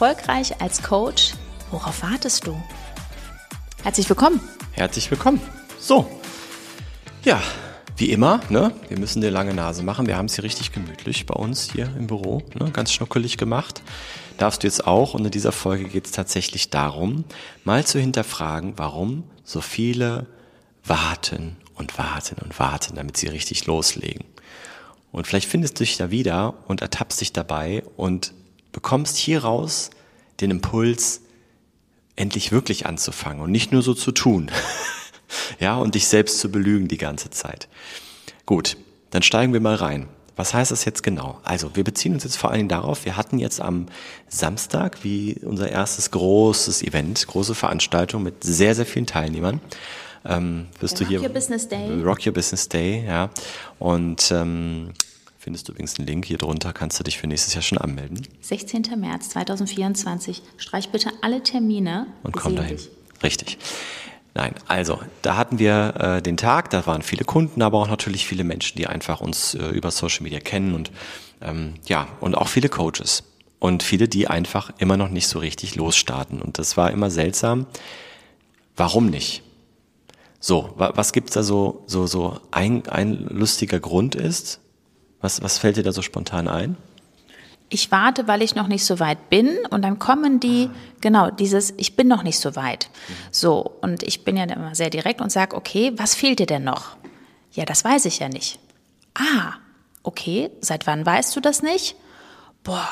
Erfolgreich als Coach, worauf wartest du? Herzlich willkommen. Herzlich willkommen. So, ja, wie immer, ne? Wir müssen eine lange Nase machen. Wir haben es hier richtig gemütlich bei uns hier im Büro, ne? Ganz schnuckelig gemacht. Darfst du jetzt auch. Und in dieser Folge geht es tatsächlich darum, mal zu hinterfragen, warum so viele warten und warten und warten, damit sie richtig loslegen. Und vielleicht findest du dich da wieder und ertappst dich dabei und bekommst hieraus den Impuls, endlich wirklich anzufangen und nicht nur so zu tun. ja, und dich selbst zu belügen die ganze Zeit. Gut, dann steigen wir mal rein. Was heißt das jetzt genau? Also, wir beziehen uns jetzt vor allen Dingen darauf, wir hatten jetzt am Samstag wie unser erstes großes Event, große Veranstaltung mit sehr, sehr vielen Teilnehmern. Ähm, wirst Der du hier Rock Your Business Day. Rock Your Business Day, ja. Und ähm, findest du übrigens einen Link hier drunter, kannst du dich für nächstes Jahr schon anmelden. 16. März 2024. Streich bitte alle Termine. Und komm dahin. dich. Richtig. Nein, also da hatten wir äh, den Tag, da waren viele Kunden, aber auch natürlich viele Menschen, die einfach uns äh, über Social Media kennen und ähm, ja, und auch viele Coaches und viele, die einfach immer noch nicht so richtig losstarten. Und das war immer seltsam. Warum nicht? So, wa was gibt's da so, so, so ein, ein lustiger Grund ist? Was, was fällt dir da so spontan ein? Ich warte, weil ich noch nicht so weit bin und dann kommen die, genau, dieses, ich bin noch nicht so weit. So, und ich bin ja immer sehr direkt und sage, okay, was fehlt dir denn noch? Ja, das weiß ich ja nicht. Ah, okay, seit wann weißt du das nicht? Boah,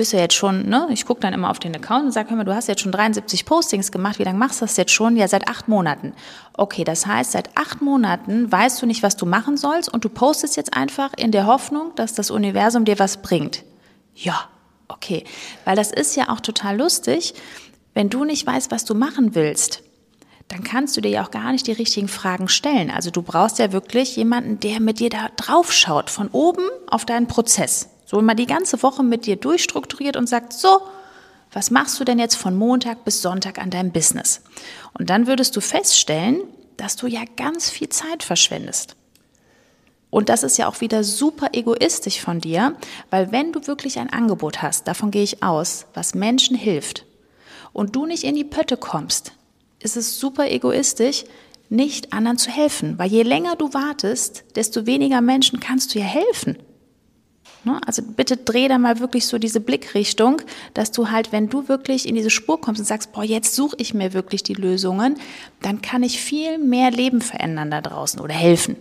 bist du jetzt schon, ne? Ich gucke dann immer auf den Account und sage, hör mal, du hast jetzt schon 73 Postings gemacht, wie lange machst du das jetzt schon? Ja, seit acht Monaten. Okay, das heißt, seit acht Monaten weißt du nicht, was du machen sollst und du postest jetzt einfach in der Hoffnung, dass das Universum dir was bringt. Ja, okay. Weil das ist ja auch total lustig, wenn du nicht weißt, was du machen willst, dann kannst du dir ja auch gar nicht die richtigen Fragen stellen. Also du brauchst ja wirklich jemanden, der mit dir da drauf schaut, von oben auf deinen Prozess. So mal die ganze Woche mit dir durchstrukturiert und sagt, so, was machst du denn jetzt von Montag bis Sonntag an deinem Business? Und dann würdest du feststellen, dass du ja ganz viel Zeit verschwendest. Und das ist ja auch wieder super egoistisch von dir, weil wenn du wirklich ein Angebot hast, davon gehe ich aus, was Menschen hilft, und du nicht in die Pötte kommst, ist es super egoistisch, nicht anderen zu helfen. Weil je länger du wartest, desto weniger Menschen kannst du ja helfen. Ne? Also bitte dreh da mal wirklich so diese Blickrichtung, dass du halt, wenn du wirklich in diese Spur kommst und sagst, boah, jetzt suche ich mir wirklich die Lösungen, dann kann ich viel mehr Leben verändern da draußen oder helfen.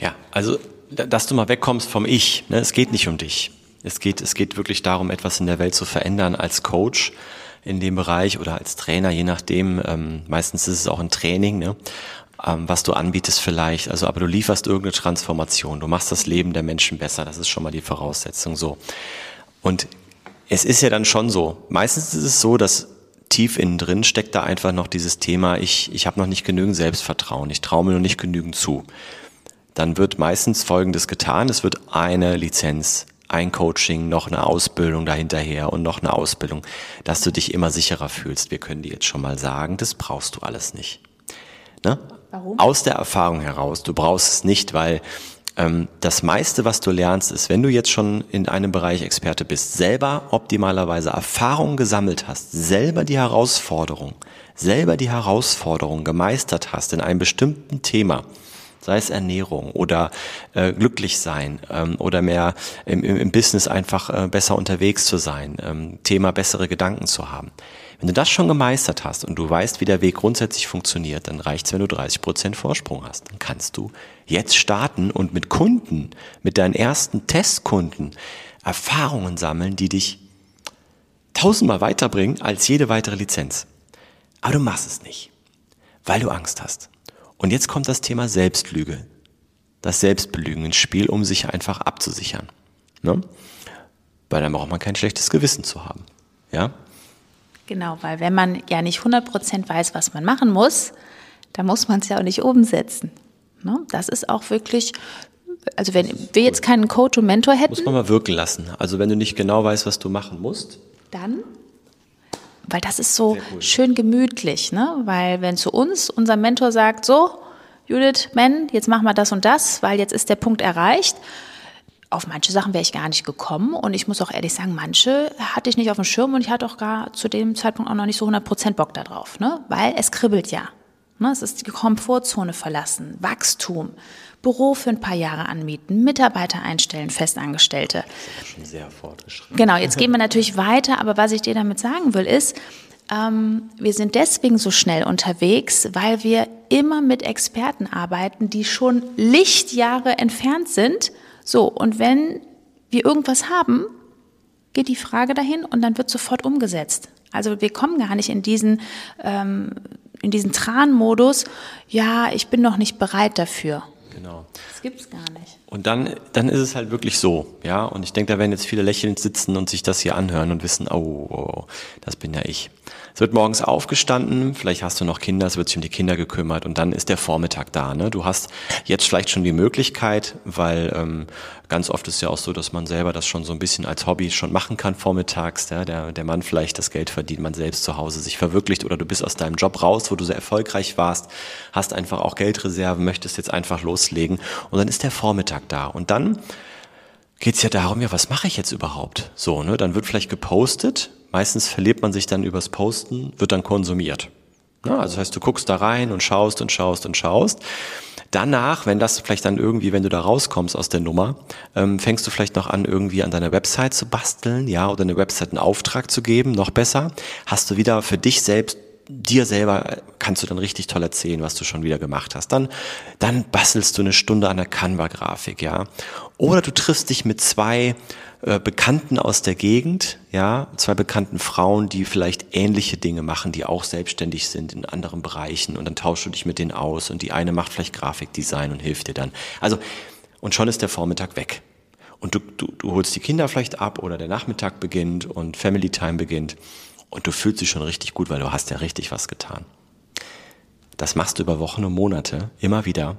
Ja, also, da- dass du mal wegkommst vom Ich. Ne? Es geht nicht um dich. Es geht, es geht wirklich darum, etwas in der Welt zu verändern als Coach in dem Bereich oder als Trainer, je nachdem. Ähm, meistens ist es auch ein Training, ne? Ähm, was du anbietest vielleicht. Also, aber du lieferst irgendeine Transformation. Du machst das Leben der Menschen besser. Das ist schon mal die Voraussetzung so. Und es ist ja dann schon so. Meistens ist es so, dass tief innen drin steckt da einfach noch dieses Thema, ich, ich habe noch nicht genügend Selbstvertrauen, ich traue mir noch nicht genügend zu. Dann wird meistens Folgendes getan, es wird eine Lizenz, ein Coaching, noch eine Ausbildung dahinterher und noch eine Ausbildung, dass du dich immer sicherer fühlst. Wir können dir jetzt schon mal sagen, das brauchst du alles nicht. Ne? Warum? Aus der Erfahrung heraus. Du brauchst es nicht, weil ähm, das meiste, was du lernst, ist, wenn du jetzt schon in einem Bereich Experte bist, selber optimalerweise Erfahrung gesammelt hast, selber die Herausforderung, selber die Herausforderung gemeistert hast in einem bestimmten Thema, sei es Ernährung oder äh, glücklich sein ähm, oder mehr im, im, Business einfach äh, besser unterwegs zu sein, ähm, Thema bessere Gedanken zu haben. Wenn du das schon gemeistert hast und du weißt, wie der Weg grundsätzlich funktioniert, dann reicht's, wenn du 30% Vorsprung hast. Dann kannst du jetzt starten und mit Kunden, mit deinen ersten Testkunden Erfahrungen sammeln, die dich tausendmal weiterbringen als jede weitere Lizenz. Aber du machst es nicht, weil du Angst hast. Und jetzt kommt das Thema Selbstlüge, das Selbstbelügen ins Spiel, um sich einfach abzusichern. Ne? weil dann braucht man kein schlechtes Gewissen zu haben. Ja? Genau, weil wenn man ja nicht 100% weiß, was man machen muss, dann muss man es ja auch nicht umsetzen. Ne? Das ist auch wirklich, also wenn wir jetzt keinen Coach und Mentor hätten. Muss man mal wirken lassen. Also wenn du nicht genau weißt, was du machen musst. Dann weil das ist so cool. schön gemütlich, ne? Weil wenn zu uns unser Mentor sagt, so, Judith, Men, jetzt machen wir das und das, weil jetzt ist der Punkt erreicht. Auf manche Sachen wäre ich gar nicht gekommen und ich muss auch ehrlich sagen, manche hatte ich nicht auf dem Schirm und ich hatte auch gar zu dem Zeitpunkt auch noch nicht so 100% Bock darauf, ne? Weil es kribbelt ja. Ne? Es ist die Komfortzone verlassen, Wachstum, Büro für ein paar Jahre anmieten, Mitarbeiter einstellen, Festangestellte. Das ist schon sehr fortgeschritten. Genau, jetzt gehen wir natürlich weiter, aber was ich dir damit sagen will, ist, ähm, wir sind deswegen so schnell unterwegs, weil wir immer mit Experten arbeiten, die schon Lichtjahre entfernt sind. So, und wenn wir irgendwas haben, geht die Frage dahin und dann wird sofort umgesetzt. Also wir kommen gar nicht in diesen, ähm, in diesen Tran-Modus, ja, ich bin noch nicht bereit dafür. Genau. Das gibt es gar nicht. Und dann, dann ist es halt wirklich so, ja. Und ich denke, da werden jetzt viele lächelnd sitzen und sich das hier anhören und wissen, oh, oh das bin ja ich. Es wird morgens aufgestanden, vielleicht hast du noch Kinder, es wird sich um die Kinder gekümmert und dann ist der Vormittag da. Ne? Du hast jetzt vielleicht schon die Möglichkeit, weil ähm, ganz oft ist ja auch so, dass man selber das schon so ein bisschen als Hobby schon machen kann vormittags. Ja? Der, der Mann vielleicht das Geld verdient, man selbst zu Hause sich verwirklicht oder du bist aus deinem Job raus, wo du sehr erfolgreich warst, hast einfach auch Geldreserven, möchtest jetzt einfach loslegen und dann ist der Vormittag da und dann geht's ja darum, ja, was mache ich jetzt überhaupt? So, ne, dann wird vielleicht gepostet, Meistens verliert man sich dann übers Posten, wird dann konsumiert. Ja, also das heißt, du guckst da rein und schaust und schaust und schaust. Danach, wenn das vielleicht dann irgendwie, wenn du da rauskommst aus der Nummer, ähm, fängst du vielleicht noch an, irgendwie an deiner Website zu basteln, ja, oder eine Website einen Auftrag zu geben, noch besser. Hast du wieder für dich selbst dir selber kannst du dann richtig toll erzählen, was du schon wieder gemacht hast. Dann, dann bastelst du eine Stunde an der Canva-Grafik, ja. Oder du triffst dich mit zwei äh, Bekannten aus der Gegend, ja, zwei bekannten Frauen, die vielleicht ähnliche Dinge machen, die auch selbstständig sind in anderen Bereichen und dann tauschst du dich mit denen aus und die eine macht vielleicht Grafikdesign und hilft dir dann. Also, und schon ist der Vormittag weg. Und du, du, du holst die Kinder vielleicht ab oder der Nachmittag beginnt und Family Time beginnt und du fühlst dich schon richtig gut, weil du hast ja richtig was getan. Das machst du über Wochen und Monate immer wieder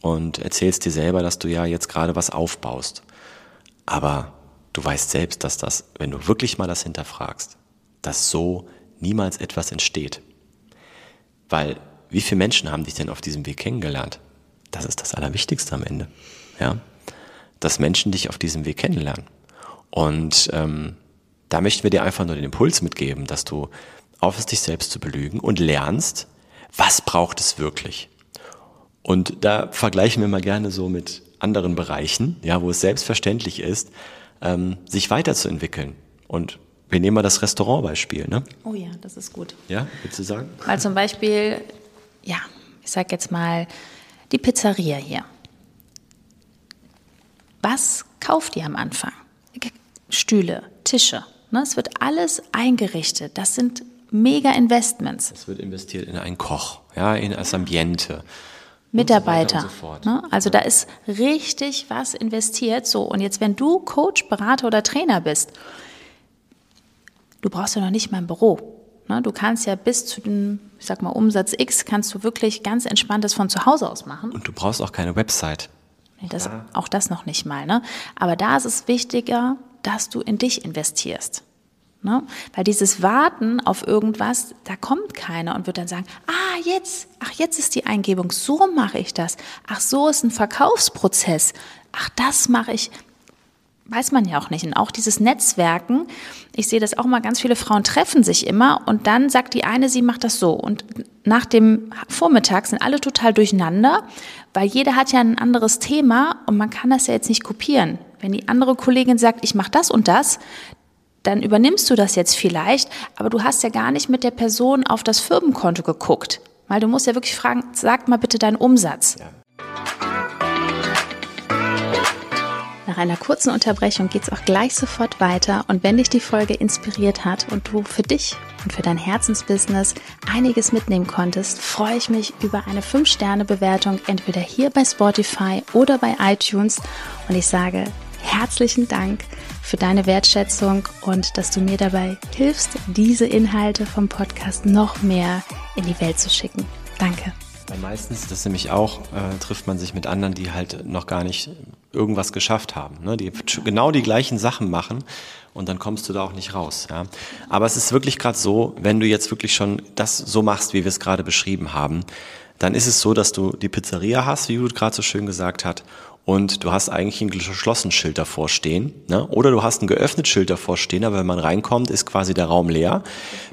und erzählst dir selber, dass du ja jetzt gerade was aufbaust. Aber du weißt selbst, dass das, wenn du wirklich mal das hinterfragst, dass so niemals etwas entsteht. Weil wie viele Menschen haben dich denn auf diesem Weg kennengelernt? Das ist das Allerwichtigste am Ende. Ja? Dass Menschen dich auf diesem Weg kennenlernen. Und ähm, da möchten wir dir einfach nur den Impuls mitgeben, dass du aufhörst, dich selbst zu belügen und lernst, was braucht es wirklich. Und da vergleichen wir mal gerne so mit anderen Bereichen, ja, wo es selbstverständlich ist, ähm, sich weiterzuentwickeln. Und wir nehmen mal das Restaurantbeispiel. Ne? Oh ja, das ist gut. Ja, willst du sagen? Weil zum Beispiel, ja, ich sag jetzt mal, die Pizzeria hier. Was kauft ihr am Anfang? Stühle, Tische. Ne? Es wird alles eingerichtet. Das sind mega Investments. Es wird investiert in einen Koch, ja, in das Ambiente. Mitarbeiter. So ne? Also da ist richtig was investiert. So, und jetzt, wenn du Coach, Berater oder Trainer bist, du brauchst ja noch nicht mal ein Büro. Ne? Du kannst ja bis zu dem, ich sag mal, Umsatz X, kannst du wirklich ganz entspanntes von zu Hause aus machen. Und du brauchst auch keine Website. Das, auch das noch nicht mal. Ne? Aber da ist es wichtiger, dass du in dich investierst. Ne? Weil dieses Warten auf irgendwas, da kommt keiner und wird dann sagen, ah, jetzt, ach, jetzt ist die Eingebung, so mache ich das. Ach, so ist ein Verkaufsprozess. Ach, das mache ich. Weiß man ja auch nicht. Und auch dieses Netzwerken, ich sehe das auch mal, ganz viele Frauen treffen sich immer und dann sagt die eine, sie macht das so. Und nach dem Vormittag sind alle total durcheinander, weil jeder hat ja ein anderes Thema und man kann das ja jetzt nicht kopieren. Wenn die andere Kollegin sagt, ich mache das und das, dann übernimmst du das jetzt vielleicht, aber du hast ja gar nicht mit der Person auf das Firmenkonto geguckt. Weil du musst ja wirklich fragen, sag mal bitte deinen Umsatz. Ja. Nach einer kurzen Unterbrechung geht es auch gleich sofort weiter und wenn dich die Folge inspiriert hat und du für dich und für dein Herzensbusiness einiges mitnehmen konntest, freue ich mich über eine 5-Sterne-Bewertung entweder hier bei Spotify oder bei iTunes und ich sage herzlichen Dank für deine Wertschätzung und dass du mir dabei hilfst, diese Inhalte vom Podcast noch mehr in die Welt zu schicken. Danke. Weil meistens, das nämlich auch, äh, trifft man sich mit anderen, die halt noch gar nicht irgendwas geschafft haben, ne? die genau die gleichen Sachen machen und dann kommst du da auch nicht raus. Ja? Aber es ist wirklich gerade so, wenn du jetzt wirklich schon das so machst, wie wir es gerade beschrieben haben, dann ist es so, dass du die Pizzeria hast, wie Judith gerade so schön gesagt hat, und du hast eigentlich ein geschlossen Schild davor stehen. Ne? Oder du hast ein geöffnet Schild davor stehen, aber wenn man reinkommt, ist quasi der Raum leer.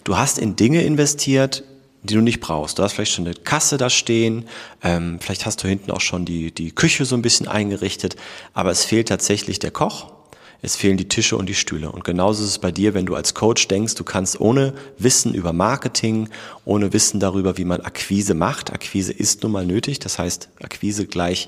Du hast in Dinge investiert, die du nicht brauchst. Du hast vielleicht schon eine Kasse da stehen, ähm, vielleicht hast du hinten auch schon die, die Küche so ein bisschen eingerichtet, aber es fehlt tatsächlich der Koch es fehlen die Tische und die Stühle. Und genauso ist es bei dir, wenn du als Coach denkst, du kannst ohne Wissen über Marketing, ohne Wissen darüber, wie man Akquise macht. Akquise ist nun mal nötig. Das heißt, Akquise gleich,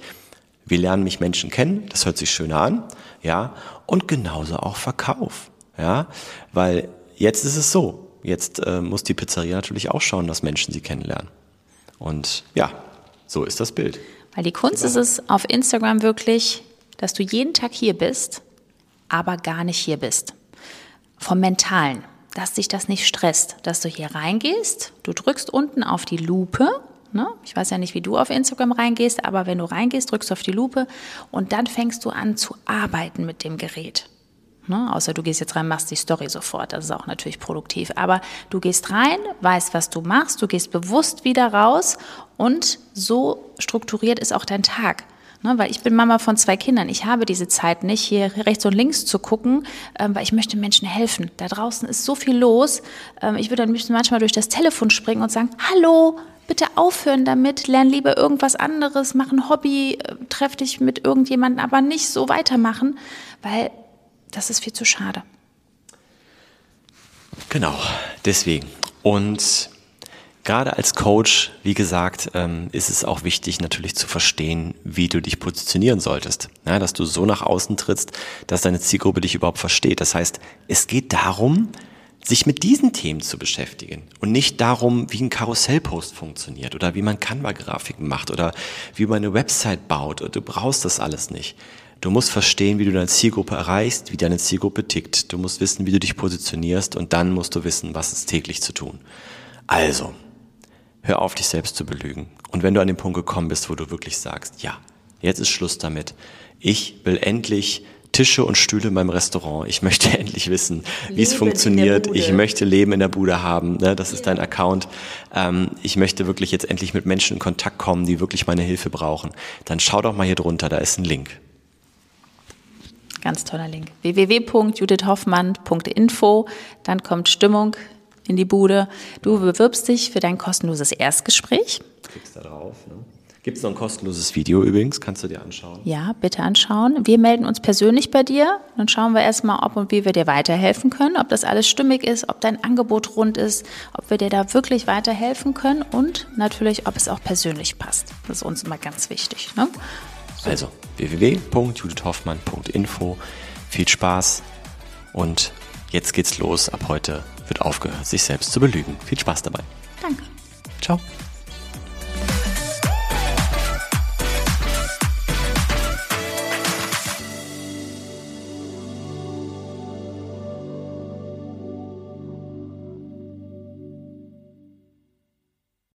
wir lernen mich Menschen kennen. Das hört sich schöner an. Ja. Und genauso auch Verkauf. Ja. Weil jetzt ist es so. Jetzt äh, muss die Pizzeria natürlich auch schauen, dass Menschen sie kennenlernen. Und ja, so ist das Bild. Weil die Kunst ist es auf Instagram wirklich, dass du jeden Tag hier bist aber gar nicht hier bist. Vom Mentalen, dass dich das nicht stresst, dass du hier reingehst, du drückst unten auf die Lupe, ne? ich weiß ja nicht, wie du auf Instagram reingehst, aber wenn du reingehst, drückst du auf die Lupe und dann fängst du an zu arbeiten mit dem Gerät. Ne? Außer du gehst jetzt rein, machst die Story sofort, das ist auch natürlich produktiv. Aber du gehst rein, weißt, was du machst, du gehst bewusst wieder raus und so strukturiert ist auch dein Tag. Ne, weil ich bin Mama von zwei Kindern. Ich habe diese Zeit nicht, hier rechts und links zu gucken, ähm, weil ich möchte Menschen helfen. Da draußen ist so viel los. Ähm, ich würde dann manchmal durch das Telefon springen und sagen, hallo, bitte aufhören damit, lern lieber irgendwas anderes, mach ein Hobby, äh, treff dich mit irgendjemandem, aber nicht so weitermachen, weil das ist viel zu schade. Genau, deswegen. Und Gerade als Coach, wie gesagt, ähm, ist es auch wichtig natürlich zu verstehen, wie du dich positionieren solltest. Ja, dass du so nach außen trittst, dass deine Zielgruppe dich überhaupt versteht. Das heißt, es geht darum, sich mit diesen Themen zu beschäftigen und nicht darum, wie ein Karussellpost funktioniert oder wie man Canva-Grafiken macht oder wie man eine Website baut. Du brauchst das alles nicht. Du musst verstehen, wie du deine Zielgruppe erreichst, wie deine Zielgruppe tickt. Du musst wissen, wie du dich positionierst und dann musst du wissen, was ist täglich zu tun. Also, hör auf, dich selbst zu belügen. Und wenn du an den Punkt gekommen bist, wo du wirklich sagst, ja, jetzt ist Schluss damit. Ich will endlich Tische und Stühle in meinem Restaurant. Ich möchte endlich wissen, wie es funktioniert. Ich möchte Leben in der Bude haben. Ne? Das ist dein Account. Ähm, ich möchte wirklich jetzt endlich mit Menschen in Kontakt kommen, die wirklich meine Hilfe brauchen. Dann schau doch mal hier drunter, da ist ein Link. Ganz toller Link. www.judithhoffmann.info. Dann kommt Stimmung in die Bude. Du bewirbst dich für dein kostenloses Erstgespräch. Klickst da drauf. Ne? Gibt es noch ein kostenloses Video übrigens? Kannst du dir anschauen? Ja, bitte anschauen. Wir melden uns persönlich bei dir. Dann schauen wir erstmal, ob und wie wir dir weiterhelfen können, ob das alles stimmig ist, ob dein Angebot rund ist, ob wir dir da wirklich weiterhelfen können und natürlich, ob es auch persönlich passt. Das ist uns immer ganz wichtig. Ne? So. Also www.judithhoffmann.info. Viel Spaß und jetzt geht's los. Ab heute wird aufgehört, sich selbst zu belügen. Viel Spaß dabei. Danke. Ciao.